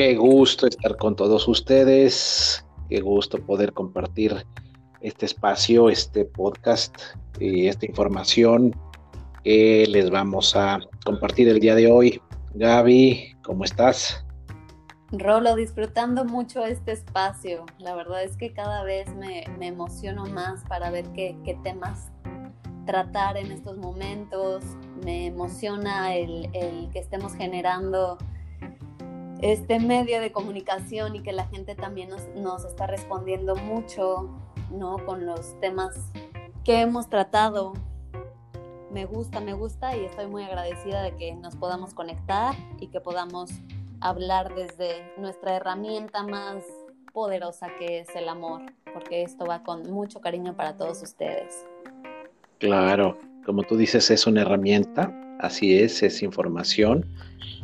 Qué gusto estar con todos ustedes, qué gusto poder compartir este espacio, este podcast y esta información que les vamos a compartir el día de hoy. Gaby, ¿cómo estás? Rolo, disfrutando mucho este espacio. La verdad es que cada vez me, emociono más para ver qué, temas tratar en estos momentos. Me emociona el, que estemos generando este medio de comunicación y que la gente también nos, nos está respondiendo mucho, ¿no? Con los temas que hemos tratado me gusta, me gusta y estoy muy agradecida de que nos podamos conectar y que podamos hablar desde nuestra herramienta más poderosa que es el amor, porque esto va con mucho cariño para todos ustedes. Claro, como tú dices, es una herramienta, así es, es información.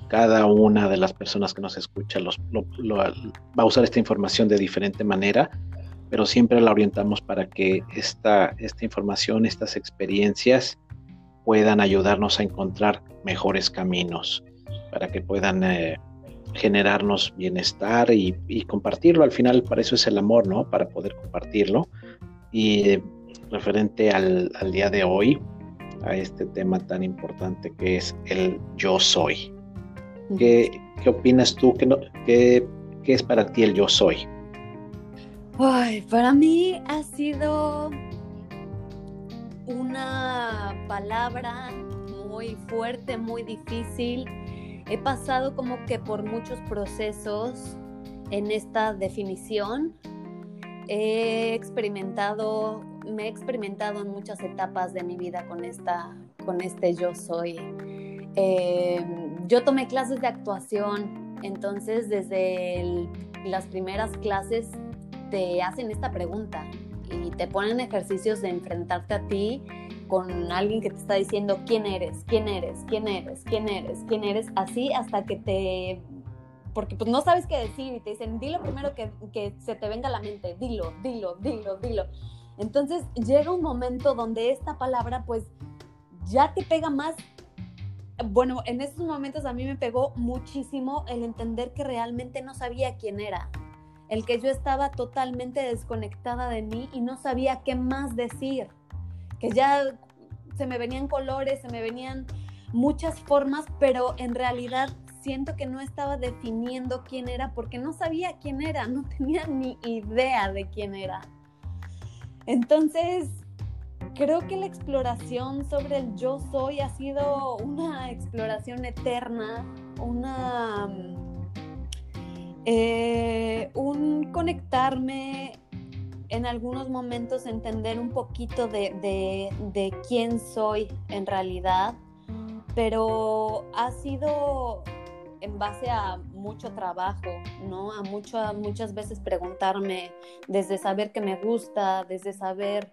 Cada una de las personas que nos escucha va a usar esta información de diferente manera, pero siempre la orientamos para que esta, esta información, estas experiencias, puedan ayudarnos a encontrar mejores caminos, para que puedan eh, generarnos bienestar y, compartirlo. Al final, para eso es el amor, ¿no? Para poder compartirlo. Y eh, referente al, día de hoy, a este tema tan importante que es el yo soy. ¿Qué, qué opinas tú? ¿Qué, ¿Qué es para ti el yo soy? Ay, para mí ha sido una palabra muy fuerte, muy difícil. He pasado como que por muchos procesos en esta definición. He experimentado, me he experimentado en muchas etapas de mi vida con, esta, con este yo soy. Eh, yo tomé clases de actuación, entonces desde las primeras clases te hacen esta pregunta, y te ponen ejercicios de enfrentarte a ti con alguien que te está diciendo quién eres, quién eres, quién eres, quién eres, quién eres, así hasta que te... Porque pues no sabes qué decir y te dicen, dilo primero que, que se te venga a la mente, dilo, dilo, dilo, dilo. Entonces llega un momento donde esta palabra pues ya te pega más bueno, en esos momentos a mí me pegó muchísimo el entender que realmente no sabía quién era el que yo estaba totalmente desconectada de mí y no sabía qué más decir, que ya se me venían colores, se me venían muchas formas, pero en realidad siento que no estaba definiendo quién era porque no sabía quién era, no tenía ni idea de quién era. Entonces, creo que la exploración sobre el yo soy ha sido una exploración eterna, una eh, un conectarme en algunos momentos, entender un poquito de, quién soy en realidad, pero ha sido en base a mucho trabajo, ¿no? A, mucho, muchas veces preguntarme desde saber qué me gusta, desde saber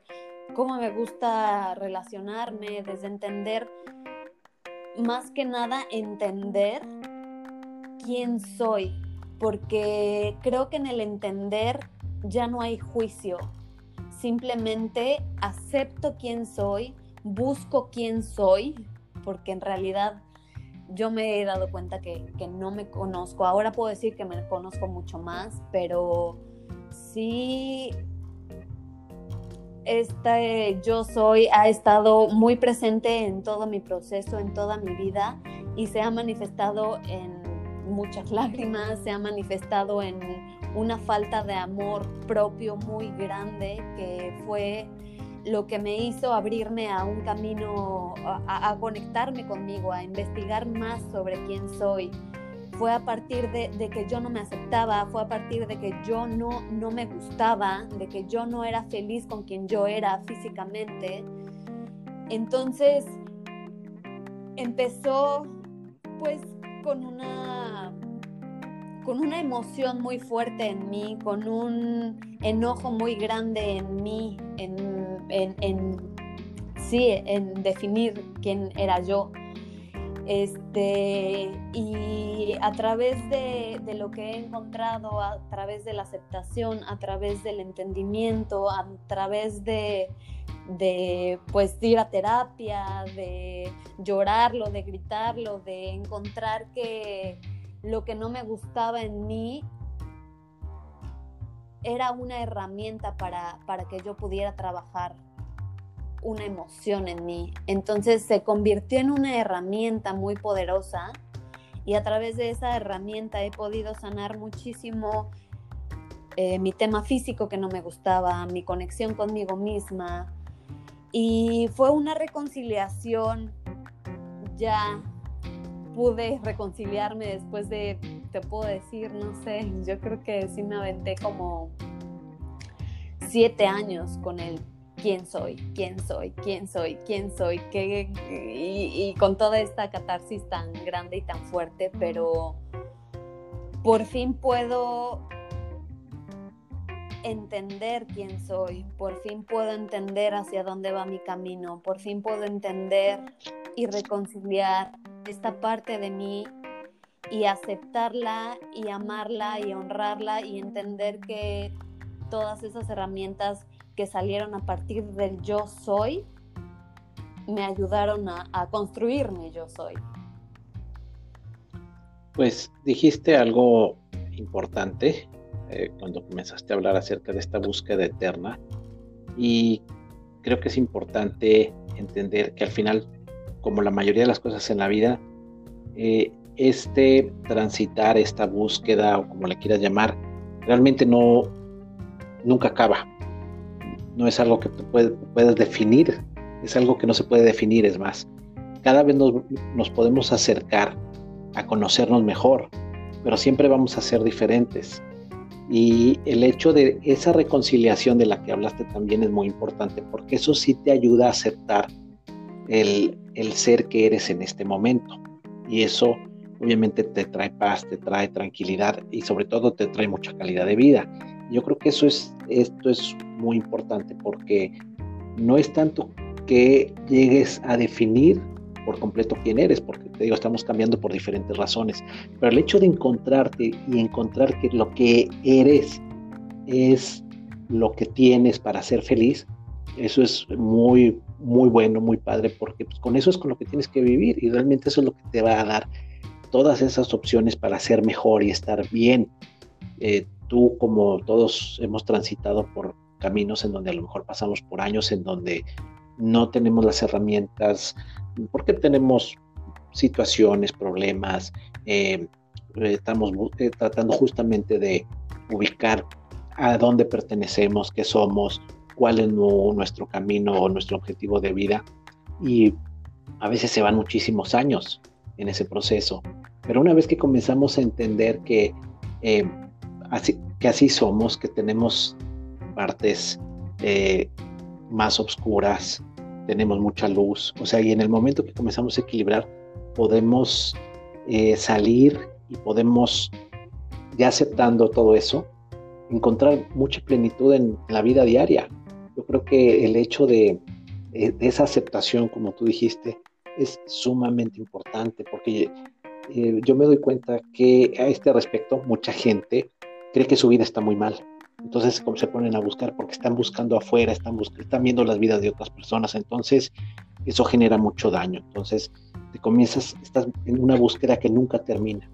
cómo me gusta relacionarme, desde entender, más que nada entender quién soy, porque creo que en el entender ya no hay juicio, simplemente acepto quién soy, busco quién soy, porque en realidad yo me he dado cuenta que, no me conozco. Ahora puedo decir que me conozco mucho más, pero sí, este yo soy ha estado muy presente en todo mi proceso, en toda mi vida y se ha manifestado en muchas lágrimas, se ha manifestado en una falta de amor propio muy grande que fue lo que me hizo abrirme a un camino, a, conectarme conmigo, a investigar más sobre quién soy. Fue a partir de, que yo no me aceptaba, fue a partir de que yo no, no me gustaba, de que yo no era feliz con quien yo era físicamente. Entonces empezó pues con una con una emoción muy fuerte en mí, con un enojo muy grande en mí, en, sí, en definir quién era yo. Este, y a través de, lo que he encontrado, a través de la aceptación, a través del entendimiento, a través de, de pues ir a terapia, de llorarlo, de gritarlo, de encontrar que, lo que no me gustaba en mí era una herramienta para, para que yo pudiera trabajar una emoción en mí. Entonces se convirtió en una herramienta muy poderosa y a través de esa herramienta he podido sanar muchísimo eh, mi tema físico que no me gustaba, mi conexión conmigo misma. Y fue una reconciliación, ya pude reconciliarme después de, te puedo decir, no sé, yo creo que sí me aventé como siete años con el quién soy, quién soy, quién soy, quién soy, ¿Qué, y, y, con toda esta catarsis tan grande y tan fuerte, pero por fin puedo entender quién soy, por fin puedo entender hacia dónde va mi camino, por fin puedo entender y reconciliar esta parte de mí y aceptarla y amarla y honrarla y entender que todas esas herramientas que salieron a partir del yo soy me ayudaron a, construirme yo soy. Pues dijiste algo importante eh, cuando comenzaste a hablar acerca de esta búsqueda eterna y creo que es importante entender que al final, como la mayoría de las cosas en la vida, eh, este transitar, esta búsqueda o como le quieras llamar, realmente no nunca acaba no es algo que puedes definir, es algo que no se puede definir, es más. Cada vez nos, podemos acercar a conocernos mejor, pero siempre vamos a ser diferentes. Y el hecho de esa reconciliación de la que hablaste también es muy importante, porque eso sí te ayuda a aceptar el, el ser que eres en este momento. Y eso obviamente te trae paz, te trae tranquilidad y sobre todo te trae mucha calidad de vida. Yo creo que eso es, esto es muy importante porque no es tanto que llegues a definir por completo quién eres, porque te digo, estamos cambiando por diferentes razones, pero el hecho de encontrarte y encontrar que lo que eres es lo que tienes para ser feliz, eso es muy, muy bueno, muy padre, porque pues, con eso es con lo que tienes que vivir y realmente eso es lo que te va a dar todas esas opciones para ser mejor y estar bien. Eh, tú como todos hemos transitado por caminos en donde a lo mejor pasamos por años en donde no tenemos las herramientas, porque tenemos situaciones, problemas, eh, estamos eh, tratando justamente de ubicar a dónde pertenecemos, qué somos, cuál es nuestro camino o nuestro objetivo de vida. Y a veces se van muchísimos años en ese proceso. Pero una vez que comenzamos a entender que eh, que así somos, que tenemos partes eh, más oscuras, tenemos mucha luz, o sea, y en el momento que comenzamos a equilibrar, podemos eh, salir y podemos, ya aceptando todo eso, encontrar mucha plenitud en la vida diaria. Yo creo que el hecho de, de esa aceptación, como tú dijiste, es sumamente importante porque eh, yo me doy cuenta que a este respecto mucha gente cree que su vida está muy mal. Entonces como se ponen a buscar porque están buscando afuera, están, están viendo las vidas de otras personas. Entonces eso genera mucho daño. Entonces te comienzas, estás en una búsqueda que nunca termina.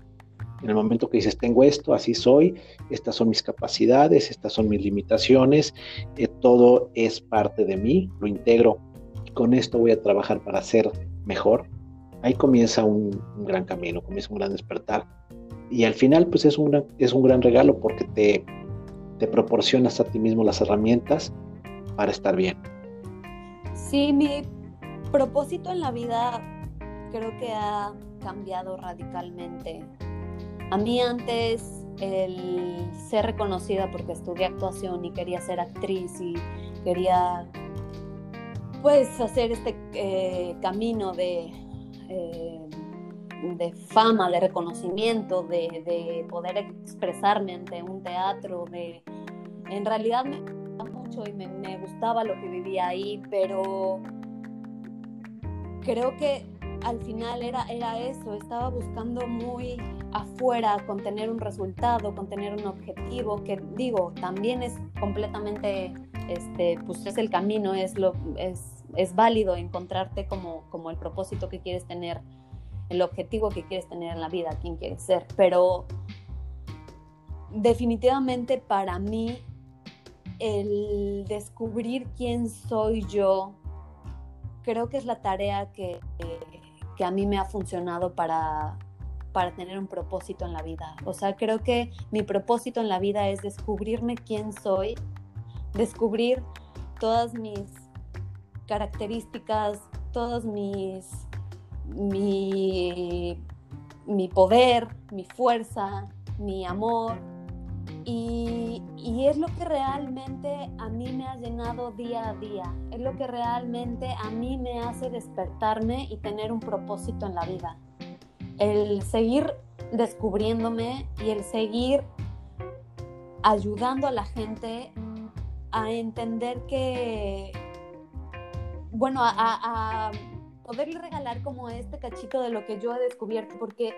En el momento que dices, tengo esto, así soy, estas son mis capacidades, estas son mis limitaciones, eh, todo es parte de mí, lo integro y con esto voy a trabajar para ser mejor, ahí comienza un, gran camino, comienza un gran despertar. Y al final, pues es un gran, es un gran regalo porque te, te proporcionas a ti mismo las herramientas para estar bien. Sí, mi propósito en la vida creo que ha cambiado radicalmente. A mí antes el ser reconocida porque estudié actuación y quería ser actriz y quería pues hacer este eh, camino de eh, de fama, de reconocimiento, de, poder expresarme ante un teatro, de en realidad me gustaba mucho y me, gustaba lo que vivía ahí, pero creo que al final era, era eso, estaba buscando muy afuera con tener un resultado, con tener un objetivo, que digo, también es completamente, este, pues es el camino, es lo, es es válido encontrarte como, como el propósito que quieres tener. El objetivo que quieres tener en la vida, quién quieres ser, pero definitivamente para mí el descubrir quién soy yo, creo que es la tarea que, que a mí me ha funcionado para, para tener un propósito en la vida. O sea, creo que mi propósito en la vida es descubrirme quién soy, descubrir todas mis características, todos mis mi, mi poder, mi fuerza, mi amor. Y, y, es lo que realmente a mí me ha llenado día a día, es lo que realmente a mí me hace despertarme y tener un propósito en la vida. El seguir descubriéndome y el seguir ayudando a la gente a entender que, bueno, a, poderle regalar como este cachito de lo que yo he descubierto, porque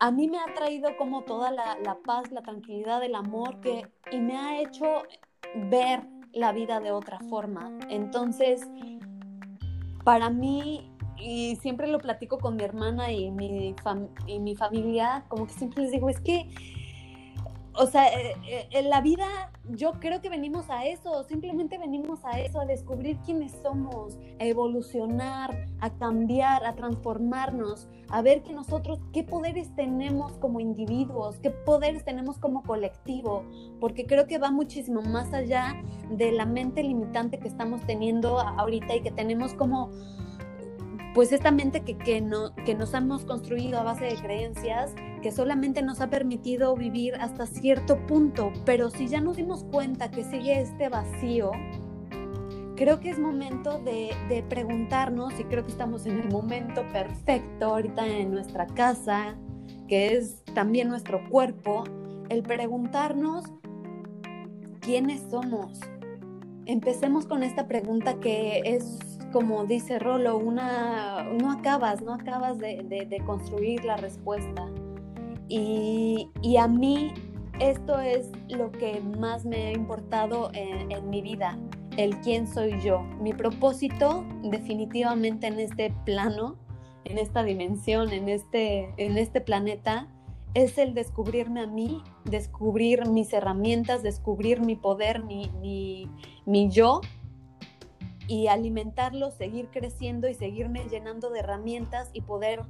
a mí me ha traído como toda la, paz, la tranquilidad, el amor que, y me ha hecho ver la vida de otra forma. Entonces, para mí, y siempre lo platico con mi hermana y mi, y mi familia, como que siempre les digo, es que o sea, eh, eh, en la vida yo creo que venimos a eso, simplemente venimos a eso, a descubrir quiénes somos, a evolucionar, a cambiar, a transformarnos, a ver que nosotros qué poderes tenemos como individuos, qué poderes tenemos como colectivo, porque creo que va muchísimo más allá de la mente limitante que estamos teniendo ahorita y que tenemos como pues esta mente que, que, no, que nos hemos construido a base de creencias que solamente nos ha permitido vivir hasta cierto punto, pero si ya nos dimos cuenta que sigue este vacío, creo que es momento de, de preguntarnos, y creo que estamos en el momento perfecto ahorita en nuestra casa, que es también nuestro cuerpo, el preguntarnos quiénes somos. Empecemos con esta pregunta que es como dice Rolo, una, no acabas, no acabas de, construir la respuesta. Y, a mí esto es lo que más me ha importado en, mi vida, el quién soy yo. Mi propósito definitivamente en este plano, en esta dimensión, en este, en este planeta, es el descubrirme a mí, descubrir mis herramientas, descubrir mi poder, mi, yo y alimentarlo, seguir creciendo y seguirme llenando de herramientas y poder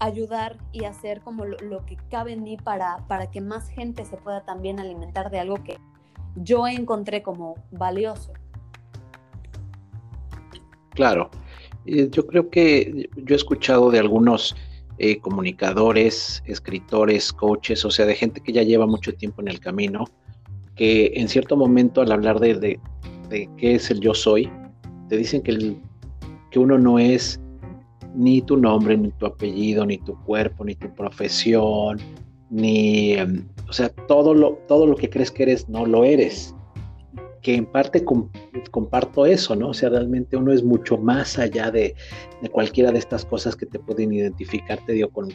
ayudar y hacer como lo, que cabe en mí para, para que más gente se pueda también alimentar de algo que yo encontré como valioso. Claro, yo creo que yo he escuchado de algunos eh, comunicadores, escritores, coaches, o sea, de gente que ya lleva mucho tiempo en el camino, que en cierto momento al hablar de, de qué es el yo soy, te dicen que, el, que uno no es ni tu nombre, ni tu apellido, ni tu cuerpo, ni tu profesión, ni, em, o sea, todo lo, todo lo que crees que eres, no lo eres. Que en parte comparto eso, ¿no? O sea, realmente uno es mucho más allá de, cualquiera de estas cosas que te pueden identificar, te digo, con,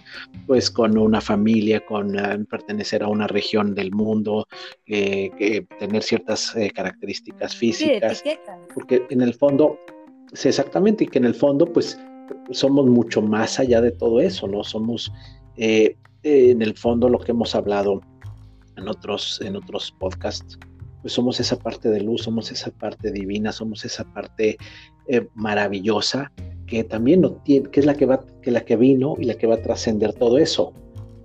pues, con una familia, con eh, pertenecer a una región del mundo, eh, tener ciertas eh, características físicas. porque en el fondo, sí, exactamente, y que en el fondo, pues, somos mucho más allá de todo eso, ¿no? Somos, en el fondo, lo que hemos hablado en otros, en otros podcasts, pues somos esa parte de luz, somos esa parte divina, somos esa parte eh, maravillosa que también no tiene, que es la que va, que la que vino y la que va a trascender todo eso,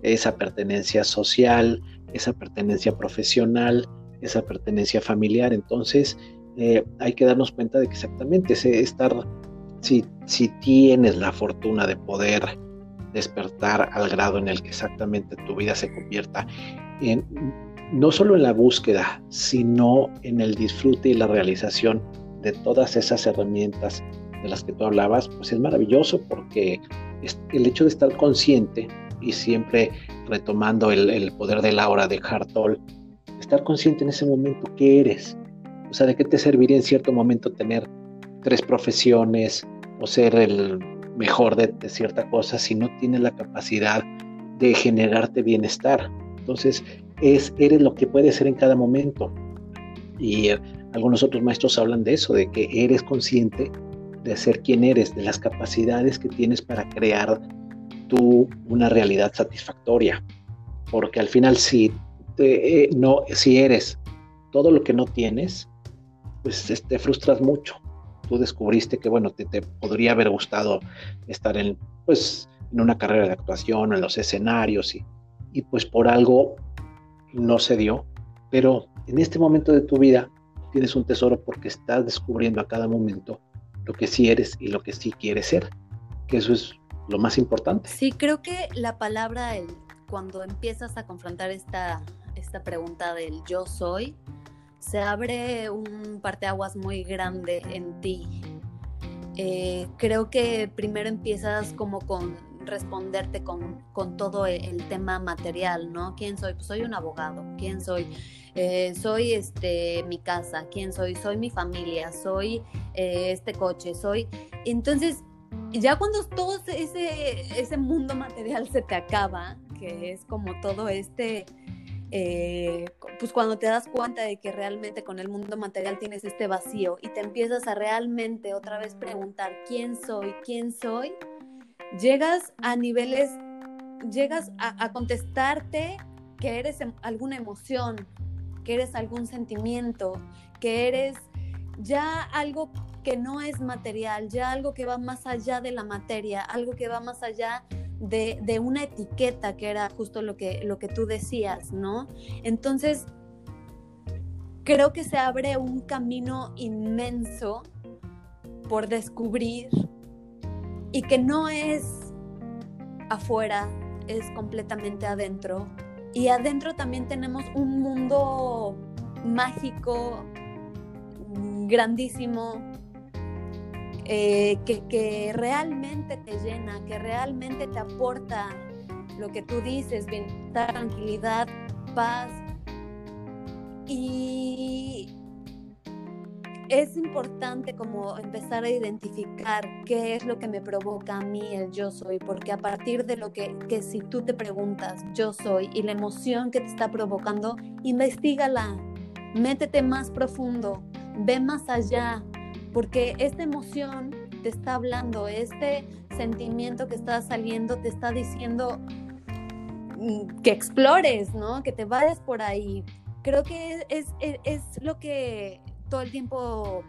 esa pertenencia social, esa pertenencia profesional, esa pertenencia familiar. Entonces, eh, hay que darnos cuenta de que exactamente ese estar si, si tienes la fortuna de poder despertar al grado en el que exactamente tu vida se convierta en no solo en la búsqueda, sino en el disfrute y la realización de todas esas herramientas de las que tú hablabas, pues es maravilloso porque el hecho de estar consciente y siempre retomando el, poder de la hora de Hartol, estar consciente en ese momento que eres, o sea, de qué te serviría en cierto momento tener tres profesiones o ser el mejor de, cierta cosa si no tienes la capacidad de generarte bienestar. Entonces, es, eres lo que puedes ser en cada momento. Y eh, algunos otros maestros hablan de eso, de que eres consciente de ser quien eres, de las capacidades que tienes para crear tú una realidad satisfactoria, porque al final si, te, no, si eres todo lo que no tienes, pues te frustras mucho. Tú descubriste que, bueno, te, te podría haber gustado estar en, pues, en una carrera de actuación, en los escenarios, y, y pues por algo no se dio, pero en este momento de tu vida tienes un tesoro porque estás descubriendo a cada momento lo que sí eres y lo que sí quieres ser, que eso es lo más importante. Sí, creo que la palabra, cuando empiezas a confrontar esta, esta pregunta del yo soy, se abre un parteaguas muy grande en ti. Eh, creo que primero empiezas como con responderte con, con todo el, tema material, ¿no? ¿Quién soy? Pues soy un abogado. ¿Quién soy? Eh, soy este, mi casa. ¿Quién soy? Soy mi familia. Soy eh, este coche. Soy... Entonces ya cuando todo ese, ese mundo material se te acaba, que es como todo este, eh, pues cuando te das cuenta de que realmente con el mundo material tienes este vacío y te empiezas a realmente otra vez preguntar quién soy, quién soy, llegas a niveles, llegas a, contestarte que eres em, alguna emoción, que eres algún sentimiento, que eres ya algo que no es material, ya algo que va más allá de la materia, algo que va más allá de, una etiqueta, que era justo lo que, lo que tú decías, ¿no? Entonces, creo que se abre un camino inmenso por descubrir y que no es afuera, es completamente adentro. Y adentro también tenemos un mundo mágico, grandísimo, eh, que, realmente te llena, que realmente te aporta lo que tú dices, bienestar, tranquilidad, paz. Y es importante como empezar a identificar qué es lo que me provoca a mí el yo soy, porque a partir de lo que, que si tú te preguntas yo soy y la emoción que te está provocando, investigala, métete más profundo, ve más allá, porque esta emoción te está hablando, este sentimiento que está saliendo te está diciendo mm, que explores, ¿no? Que te vayas por ahí. Creo que es, es, lo que todo el tiempo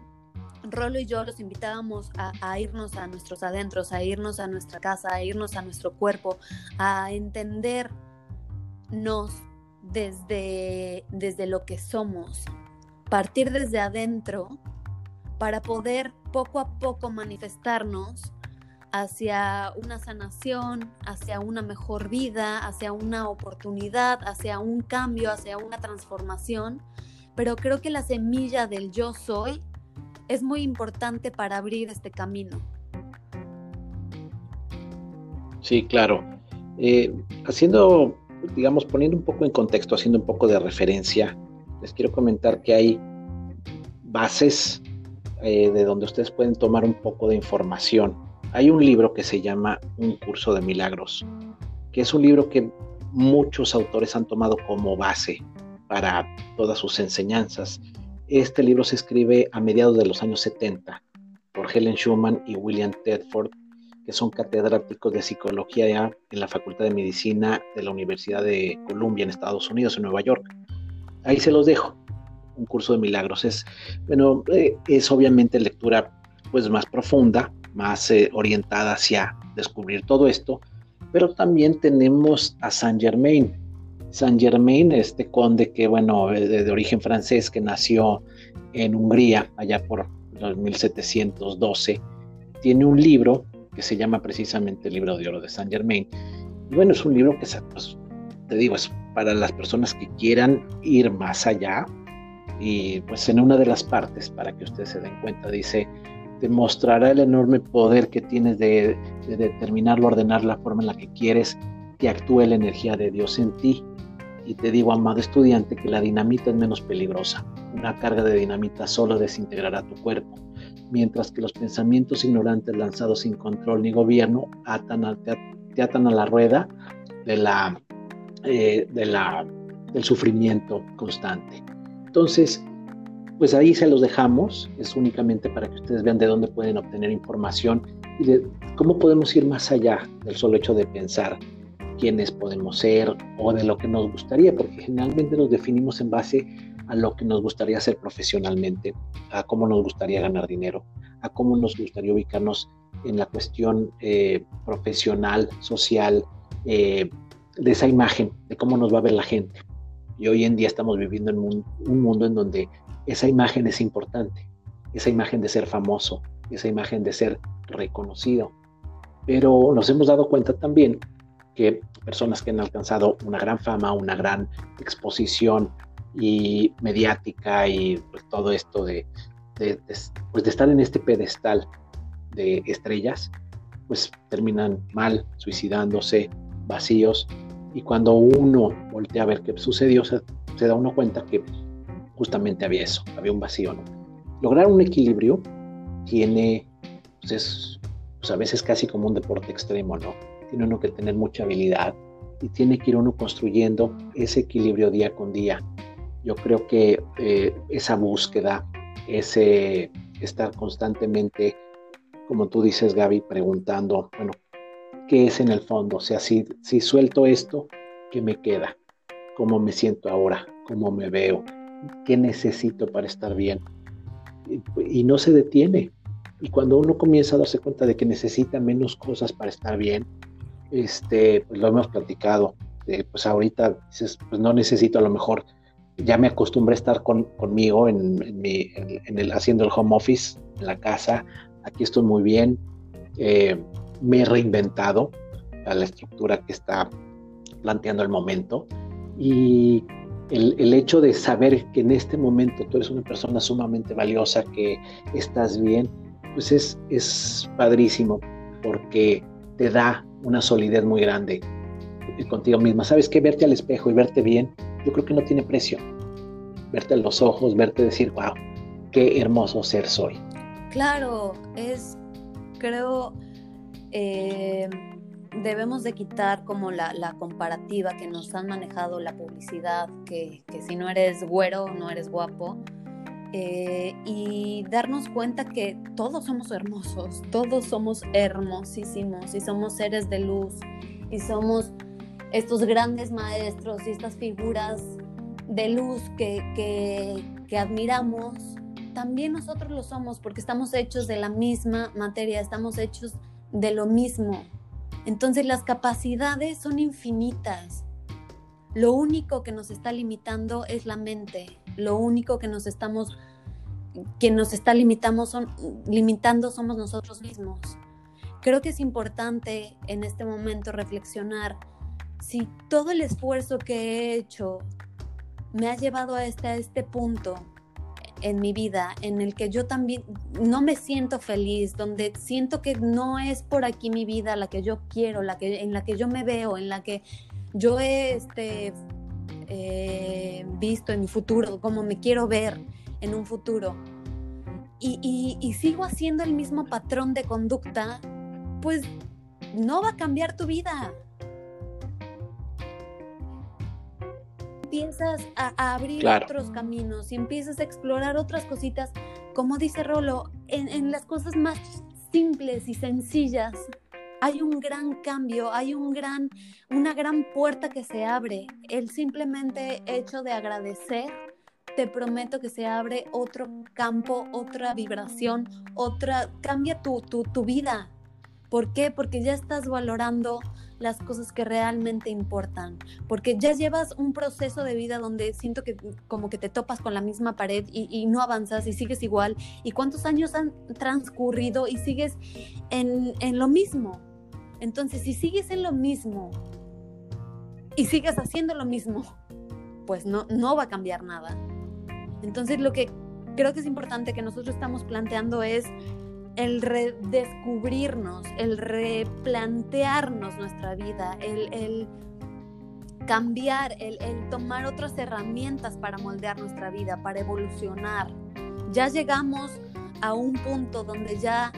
Rolo y yo los invitábamos a, irnos a nuestros adentros, a irnos a nuestra casa, a irnos a nuestro cuerpo, a entendernos desde, desde lo que somos, partir desde adentro para poder poco a poco manifestarnos hacia una sanación, hacia una mejor vida, hacia una oportunidad, hacia un cambio, hacia una transformación. Pero creo que la semilla del yo soy es muy importante para abrir este camino. Sí, claro. Eh, haciendo, digamos, poniendo un poco en contexto, haciendo un poco de referencia, les quiero comentar que hay bases eh, de donde ustedes pueden tomar un poco de información. Hay un libro que se llama Un curso de milagros, que es un libro que muchos autores han tomado como base para todas sus enseñanzas. Este libro se escribe a mediados de los años 70 por Helen Schuman y William Tedford, que son catedráticos de psicología en la Facultad de Medicina de la Universidad de Columbia en Estados Unidos, en Nueva York. Ahí se los dejo un curso de milagros. Es, bueno, eh, es obviamente lectura pues más profunda, más eh, orientada hacia descubrir todo esto, pero también tenemos a Saint Germain. Saint Germain, este conde que, bueno, de, de origen francés, que nació en Hungría allá por los 1712, tiene un libro que se llama precisamente el libro de oro de Saint Germain. Y bueno, es un libro que, pues, te digo, es para las personas que quieran ir más allá, y pues en una de las partes, para que ustedes se den cuenta, dice, demostrará el enorme poder que tienes de, de determinar, ordenar la forma en la que quieres que actúe la energía de Dios en ti. Y te digo, amado estudiante, que la dinamita es menos peligrosa. Una carga de dinamita solo desintegrará tu cuerpo, mientras que los pensamientos ignorantes lanzados sin control ni gobierno atan te, atan a la rueda eh, del sufrimiento constante. Entonces, pues ahí se los dejamos, es únicamente para que ustedes vean de dónde pueden obtener información y cómo podemos ir más allá del solo hecho de pensar quiénes podemos ser o de lo que nos gustaría, porque generalmente nos definimos en base a lo que nos gustaría hacer profesionalmente, a cómo nos gustaría ganar dinero, a cómo nos gustaría ubicarnos en la cuestión eh, profesional, social, eh, de esa imagen, de cómo nos va a ver la gente. Y hoy en día estamos viviendo en un, mundo en donde esa imagen es importante, esa imagen de ser famoso, esa imagen de ser reconocido. Pero nos hemos dado cuenta también que personas que han alcanzado una gran fama, una gran exposición y mediática y pues, todo esto de, pues, de estar en este pedestal de estrellas, pues terminan mal, suicidándose, vacíos. Y cuando uno voltea a ver qué sucedió, se, da uno cuenta que justamente había eso, había un vacío. Lograr un equilibrio tiene, pues es pues a veces casi como un deporte extremo, ¿no? Tiene uno que tener mucha habilidad y tiene que ir uno construyendo ese equilibrio día con día. Yo creo que eh, esa búsqueda, ese estar constantemente, como tú dices, Gaby, preguntando, bueno, ¿qué es en el fondo? O sea, si, si suelto esto, ¿qué me queda? ¿Cómo me siento ahora? ¿Cómo me veo? ¿Qué necesito para estar bien? Y, no se detiene. Y cuando uno comienza a darse cuenta de que necesita menos cosas para estar bien, este, pues lo hemos platicado. pues ahorita dices, pues no necesito a lo mejor ya me acostumbré a estar con, conmigo en, el, haciendo el home office, en la casa. Aquí estoy muy bien. Eh, me he reinventado a la estructura que está planteando el momento. Y el, hecho de saber que en este momento tú eres una persona sumamente valiosa, que estás bien, pues es, es padrísimo porque te da una solidez muy grande contigo misma. Sabes que verte al espejo y verte bien yo creo que no tiene precio. Verte en los ojos, verte decir, wow, qué hermoso ser soy. Claro, es, creo, eh, debemos de quitar como la, comparativa que nos han manejado la publicidad, que, si no eres güero, no eres guapo. Eh, y darnos cuenta que todos somos hermosos, todos somos hermosísimos y somos seres de luz y somos estos grandes maestros y estas figuras de luz que, que, admiramos, también nosotros lo somos porque estamos hechos de la misma materia, estamos hechos de lo mismo. Entonces las capacidades son infinitas. Lo único que nos está limitando es la mente. Lo único que nos estamos que nos está limitamos son, limitando somos nosotros mismos. Creo que es importante en este momento reflexionar si todo el esfuerzo que he hecho me ha llevado a este, este punto en mi vida en el que yo también no me siento feliz, donde siento que no es por aquí mi vida la que yo quiero, la que, en la que yo me veo, en la que yo he este, eh, visto en mi futuro, como me quiero ver en un futuro. y sigo haciendo el mismo patrón de conducta, pues no va a cambiar tu vida. empiezas a, abrir otros caminos y empiezas a explorar otras cositas, como dice Rolo, en, las cosas más simples y sencillas, hay un gran cambio, hay un gran, una gran puerta que se abre. El simplemente hecho de agradecer, te prometo que se abre otro campo, otra vibración, otra, cambia tu, tu, tu vida. ¿Por qué? Porque ya estás valorando las cosas que realmente importan, porque ya llevas un proceso de vida donde siento que como que te topas con la misma pared y, no avanzas y sigues igual, y cuántos años han transcurrido y sigues en, en lo mismo. Entonces, si sigues en lo mismo y sigues haciendo lo mismo, pues no, no va a cambiar nada. Entonces, lo que creo que es importante que nosotros estamos planteando es el redescubrirnos, el replantearnos nuestra vida, el, cambiar, el, tomar otras herramientas para moldear nuestra vida, para evolucionar. Ya llegamos a un punto donde ya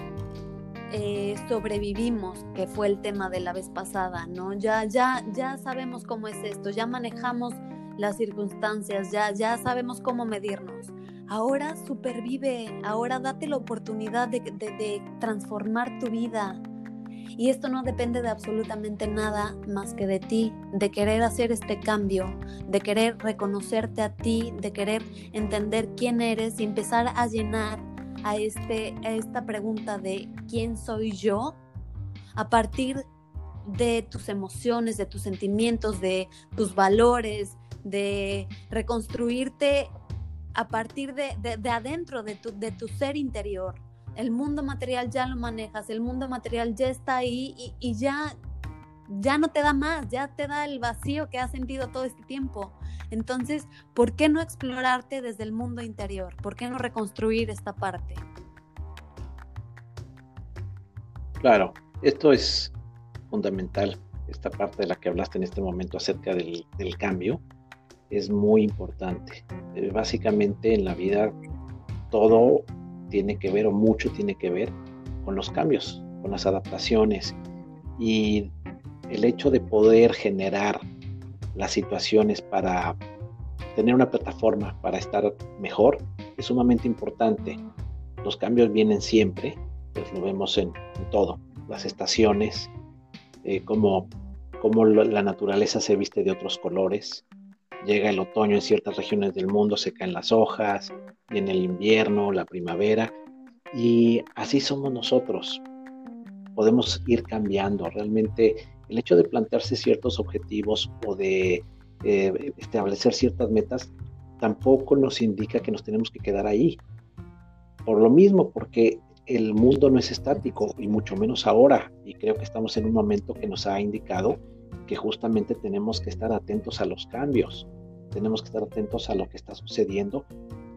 eh, sobrevivimos, que fue el tema de la vez pasada, ¿no? Ya, ya, ya sabemos cómo es esto, ya manejamos las circunstancias, ya, ya sabemos cómo medirnos. ahora supervive, ahora date la oportunidad de, de transformar tu vida, y esto no depende de absolutamente nada más que de ti, de querer hacer este cambio, de querer reconocerte a ti, de querer entender quién eres y empezar a llenar a, este, a esta pregunta de quién soy yo a partir de tus emociones, de tus sentimientos, de tus valores, de reconstruirte a partir de, de, adentro, de tu, de tu ser interior. El mundo material ya lo manejas, el mundo material ya está ahí y, ya, ya no te da más, ya te da el vacío que has sentido todo este tiempo. Entonces, ¿por qué no explorarte desde el mundo interior? ¿Por qué no reconstruir esta parte? Claro, esto es fundamental, esta parte de la que hablaste en este momento acerca del, cambio, es muy importante. Eh, básicamente en la vida todo tiene que ver o mucho tiene que ver con los cambios, con las adaptaciones y el hecho de poder generar las situaciones para tener una plataforma para estar mejor es sumamente importante. Los cambios vienen siempre, pues lo vemos en, todo, las estaciones, eh, como, como la naturaleza se viste de otros colores, llega el otoño en ciertas regiones del mundo, se caen las hojas, viene el invierno, la primavera, y así somos nosotros. Podemos ir cambiando. Realmente el hecho de plantearse ciertos objetivos o de eh, establecer ciertas metas tampoco nos indica que nos tenemos que quedar ahí. Por lo mismo, porque el mundo no es estático y mucho menos ahora. Y creo que estamos en un momento que nos ha indicado que justamente tenemos que estar atentos a los cambios, tenemos que estar atentos a lo que está sucediendo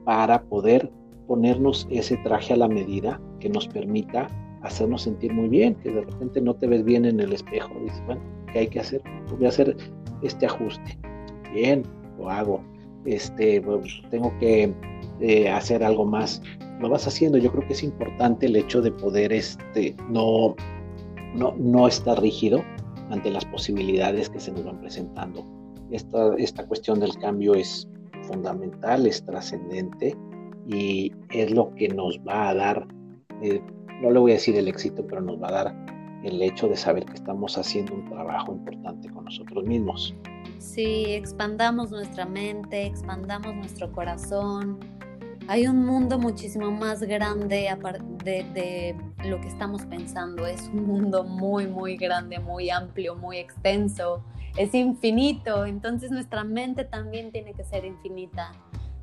para poder ponernos ese traje a la medida que nos permita hacernos sentir muy bien, que de repente no te ves bien en el espejo, dices, bueno, ¿qué hay que hacer? Voy a hacer este ajuste. Bien, lo hago. Este, tengo que eh, hacer algo más. Lo vas haciendo. Yo creo que es importante el hecho de poder este, no, no, no estar rígido, ante las posibilidades que se nos van presentando. Esta, esta cuestión del cambio es fundamental, es trascendente y es lo que nos va a dar, eh, no le voy a decir el éxito, pero nos va a dar el hecho de saber que estamos haciendo un trabajo importante con nosotros mismos. Sí, expandamos nuestra mente, expandamos nuestro corazón, hay un mundo muchísimo más grande de, de, lo que estamos pensando. Es un mundo muy, muy grande, muy amplio, muy extenso. Es infinito. Entonces nuestra mente también tiene que ser infinita.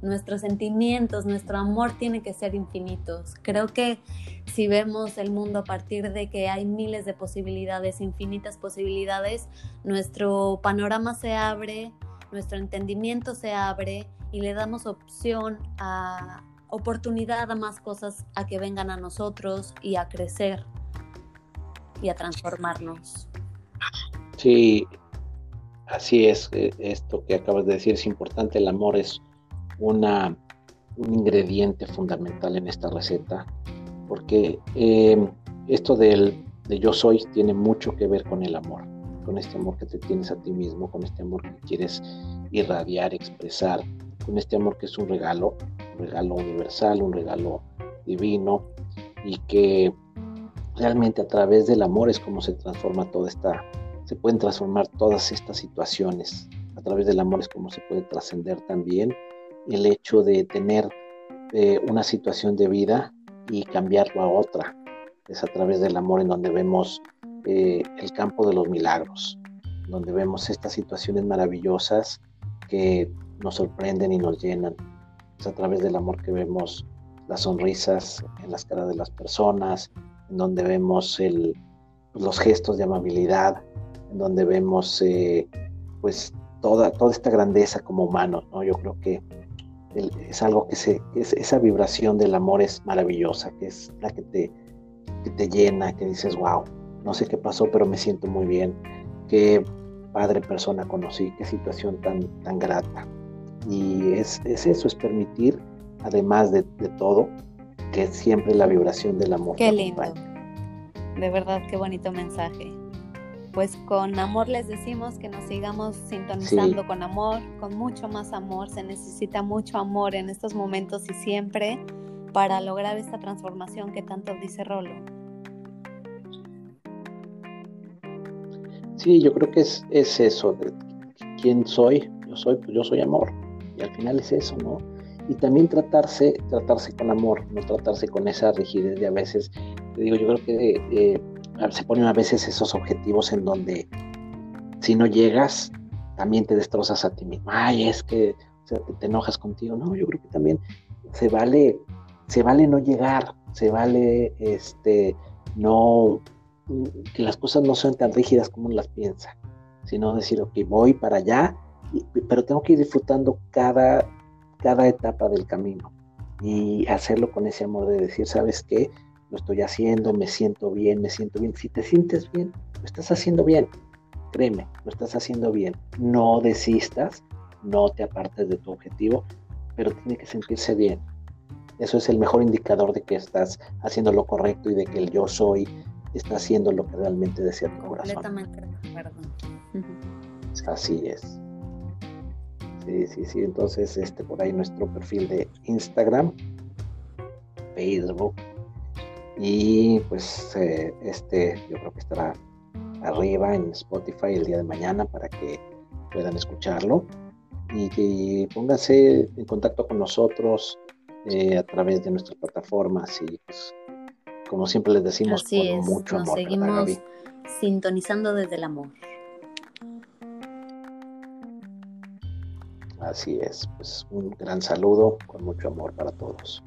Nuestros sentimientos, nuestro amor tiene que ser infinitos. Creo que si vemos el mundo a partir de que hay miles de posibilidades, infinitas posibilidades, nuestro panorama se abre, nuestro entendimiento se abre y le damos opción a oportunidad a más cosas a que vengan a nosotros y a crecer y a transformarnos. Sí, así es. Eh, esto que acabas de decir es importante. El amor es un ingrediente fundamental en esta receta porque eh, esto del, de yo soy tiene mucho que ver con el amor, con este amor que te tienes a ti mismo, con este amor que quieres irradiar, expresar, con este amor que es un regalo, un regalo universal, un regalo divino y que realmente a través del amor es como se transforma toda esta, se pueden transformar todas estas situaciones. A través del amor es como se puede trascender también el hecho de tener eh, una situación de vida y cambiarlo a otra. Es a través del amor en donde vemos eh, el campo de los milagros, donde vemos estas situaciones maravillosas que nos sorprenden y nos llenan. Es a través del amor que vemos las sonrisas en las caras de las personas, en donde vemos los gestos de amabilidad, en donde vemos eh, pues toda, toda esta grandeza como humanos. ¿no? Yo creo que es algo que se, esa vibración del amor es maravillosa, que es la que te, que te llena, que dices, wow, no sé qué pasó, pero me siento muy bien, qué padre persona conocí, qué situación tan, tan grata. Y es, eso, es permitir, además de, todo, que siempre la vibración del amor. Qué lindo. De verdad, qué bonito mensaje. Pues con amor les decimos que nos sigamos sintonizando con amor, con mucho más amor. Se necesita mucho amor en estos momentos y siempre para lograr esta transformación que tanto dice Rolo. Sí, yo creo que es, es eso. ¿Quién soy? Yo soy, pues yo soy amor. Y al final es eso, ¿no? Y también tratarse, tratarse con amor, no tratarse con esa rigidez de a veces. Te digo, yo creo que eh, se ponen a veces esos objetivos en donde si no llegas, también te destrozas a ti mismo. Ay, es que te, enojas contigo. No, yo creo que también se vale, se vale no llegar, se vale este no que las cosas no sean tan rígidas como las piensa, sino decir, ok, voy para allá, pero tengo que ir disfrutando cada, cada etapa del camino y hacerlo con ese amor de decir, ¿sabes qué? Lo estoy haciendo, me siento bien, me siento bien. Si te sientes bien, lo estás haciendo bien. Créeme, lo estás haciendo bien. No desistas, no te apartes de tu objetivo, pero tiene que sentirse bien. Eso es el mejor indicador de que estás haciendo lo correcto y de que el yo soy está haciendo lo que realmente desea tu corazón. Completamente de acuerdo. Así es. Sí, sí, sí. Entonces, este por ahí nuestro perfil de Instagram, Facebook, y pues eh, este yo creo que estará arriba en Spotify el día de mañana para que puedan escucharlo. Y que pónganse en contacto con nosotros eh, a través de nuestras plataformas y pues como siempre les decimos con mucho amor. Seguimos sintonizando desde el amor. Así es, pues un gran saludo con mucho amor para todos.